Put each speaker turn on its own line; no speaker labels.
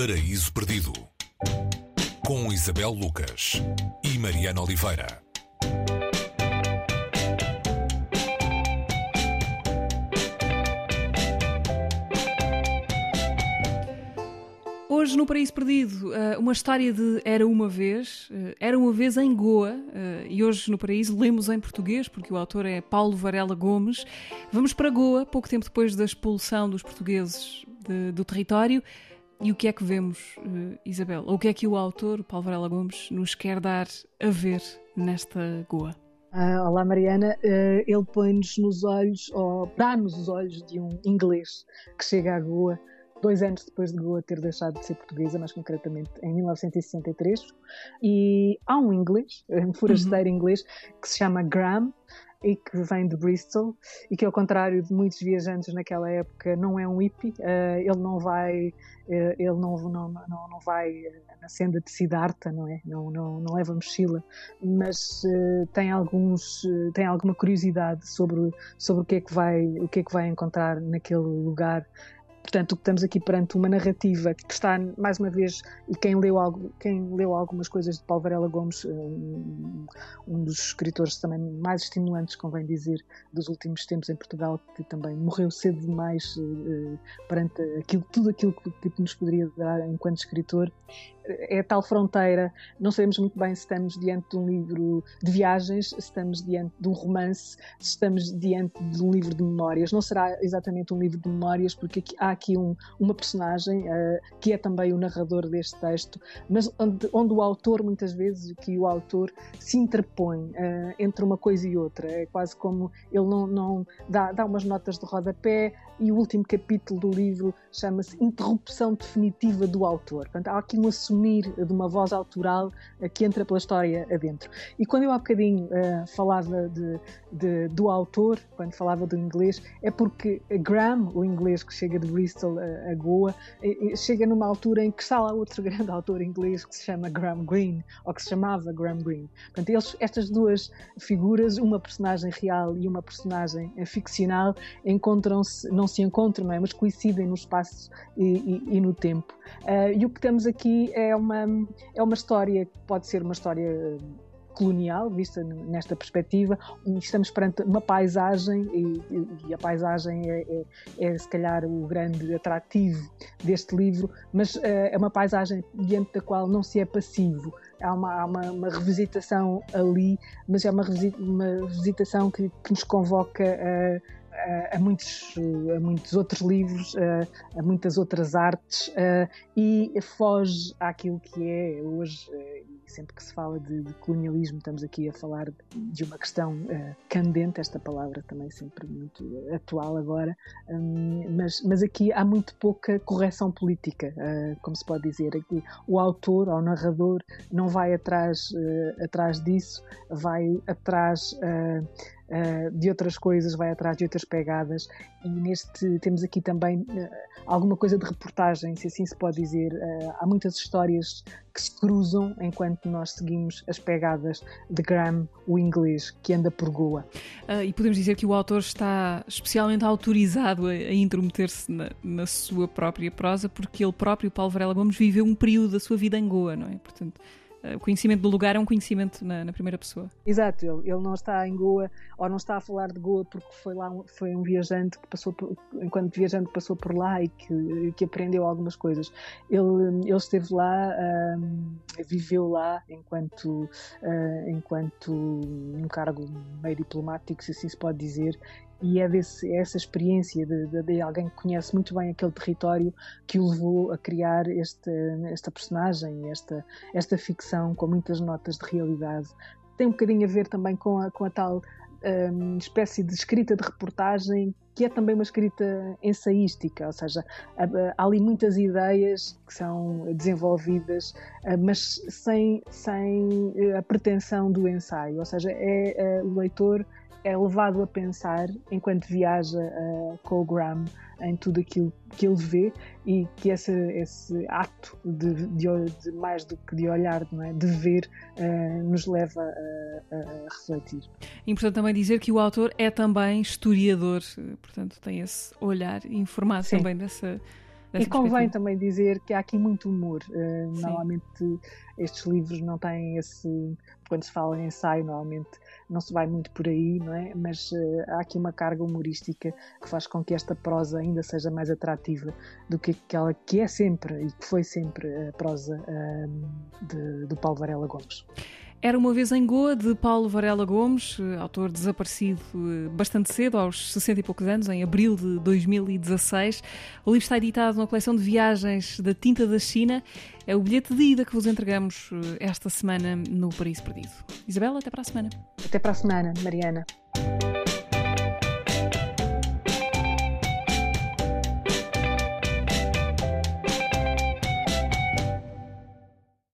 Paraíso Perdido com Isabel Lucas e Mariana Oliveira.
Hoje no Paraíso Perdido, eh, uma história de Era uma vez, eh, Era uma vez em Goa, eh, e hoje no Paraíso lemos em português, porque o autor é Paulo Varela Gomes. Vamos para Goa, pouco tempo depois da expulsão dos portugueses de, do território. E o que é que vemos, Isabel? Ou o que é que o autor, Paulo Varela Gomes, nos quer dar a ver nesta Goa?
Ah, olá Mariana, uh, ele põe-nos nos olhos, ou dá-nos os olhos de um inglês que chega à Goa dois anos depois de Goa ter deixado de ser portuguesa, mais concretamente em 1963. E há um inglês, um forasteiro uhum. inglês, que se chama Graham e que vem de Bristol e que ao contrário de muitos viajantes naquela época não é um hippie, uh, ele não vai uh, ele não, não, não, não vai na senda de Siddhartha, não é? Não, não, não leva mochila, mas uh, tem alguns tem alguma curiosidade sobre sobre o que é que vai o que é que vai encontrar naquele lugar Portanto, estamos aqui perante uma narrativa que está, mais uma vez, e quem leu, algo, quem leu algumas coisas de Paulo Varela Gomes, um, um dos escritores também mais estimulantes, convém dizer, dos últimos tempos em Portugal, que também morreu cedo demais uh, perante aquilo, tudo aquilo que, que nos poderia dar enquanto escritor, é tal fronteira, não sabemos muito bem se estamos diante de um livro de viagens, se estamos diante de um romance, se estamos diante de um livro de memórias. Não será exatamente um livro de memórias, porque aqui, há aqui um, uma personagem uh, que é também o narrador deste texto, mas onde, onde, o autor, muitas vezes, que o autor se interpõe uh, entre uma coisa e outra. É quase como ele não, não dá, dá umas notas de rodapé e o último capítulo do livro chama-se Interrupção Definitiva do Autor. Portanto, há aqui um assumir assumir de uma voz autoral que entra pela história adentro. E quando eu há bocadinho uh, falava de, de, do autor, quando falava do inglês, é porque Graham, o inglês que chega de Bristol a, a Goa, chega numa altura em que está lá outro grande autor inglês que se chama Graham Greene, ou que se chamava Graham Greene. Portanto, eles, estas duas figuras, uma personagem real e uma personagem ficcional, encontram-se, não se encontram, não é? mas coincidem no espaço e, e, e no tempo. Uh, e o que temos aqui é uma, é uma história que pode ser uma história colonial, vista nesta perspectiva. Estamos perante uma paisagem e, e a paisagem é, é, é, se calhar o grande atrativo deste livro, mas uh, é uma paisagem diante da qual não se é passivo. Há uma, há uma, uma revisitação ali, mas é uma revisitação que, que nos convoca a a, muitos, a muitos outros livros, a, a muitas outras artes e foge àquilo que é hoje, sempre que se fala de, de colonialismo, estamos aqui a falar de uma questão candente, esta palavra também sempre muito atual agora, hum, mas, mas aqui há muito pouca correção política, como se pode dizer. Aqui o autor, ou o narrador, não vai atrás, atrás disso, vai atrás uh, de outras coisas, vai atrás de outras pegadas e neste temos aqui também uh, alguma coisa de reportagem, se assim se pode dizer. Uh, há muitas histórias que se cruzam enquanto nós seguimos as pegadas de Graham, o inglês, que anda por Goa.
e podemos dizer que o autor está especialmente autorizado a, a intrometer-se na, na, sua própria prosa, porque ele próprio, Paulo Varela Gomes, viveu um período da sua vida em Goa, não é? Portanto, o conhecimento do lugar é um conhecimento na, na, primeira pessoa.
Exato, ele, ele não está em Goa ou não está a falar de Goa porque foi lá foi um viajante que passou por, enquanto viajante passou por lá e que, que aprendeu algumas coisas. Ele, ele esteve lá, um, viveu lá enquanto uh, enquanto um cargo meio diplomático, se assim se pode dizer, e é, desse, é essa experiência de, de, de, alguém que conhece muito bem aquele território que o levou a criar este, esta personagem, esta, esta ficção com muitas notas de realidade. Tem um bocadinho a ver também com a, com a tal um, espécie de escrita de reportagem que é também uma escrita ensaística, ou seja, há ali muitas ideias que são desenvolvidas, ah, mas sem, sem eh, a pretensão do ensaio, ou seja, é, é o leitor é levado a pensar enquanto viaja uh, com o Graham em tudo aquilo que ele vê e que esse, esse ato de, de, de mais do que de olhar, é? de ver, uh, nos leva a, a, refletir.
Importante também dizer que o autor é também historiador, portanto tem esse olhar informado Sim. também dessa
E convém também dizer que há aqui muito humor. Uh, normalmente estes livros não têm esse. Quando se fala em ensaio, normalmente não se vai muito por aí, não é? Mas uh, há aqui uma carga humorística que faz com que esta prosa ainda seja mais atrativa do que aquela que é sempre e que foi sempre a prosa uh, de, do Paulo Varela Gomes.
Era uma vez em Goa, de Paulo Varela Gomes, autor desaparecido eh, bastante cedo, aos 60 e poucos anos, em abril de 2016. O livro está editado na coleção de viagens da Tinta da China. É o bilhete de ida que vos entregamos eh, esta semana no Paraíso Perdido. Isabela, até para a semana.
Até para a semana, Mariana.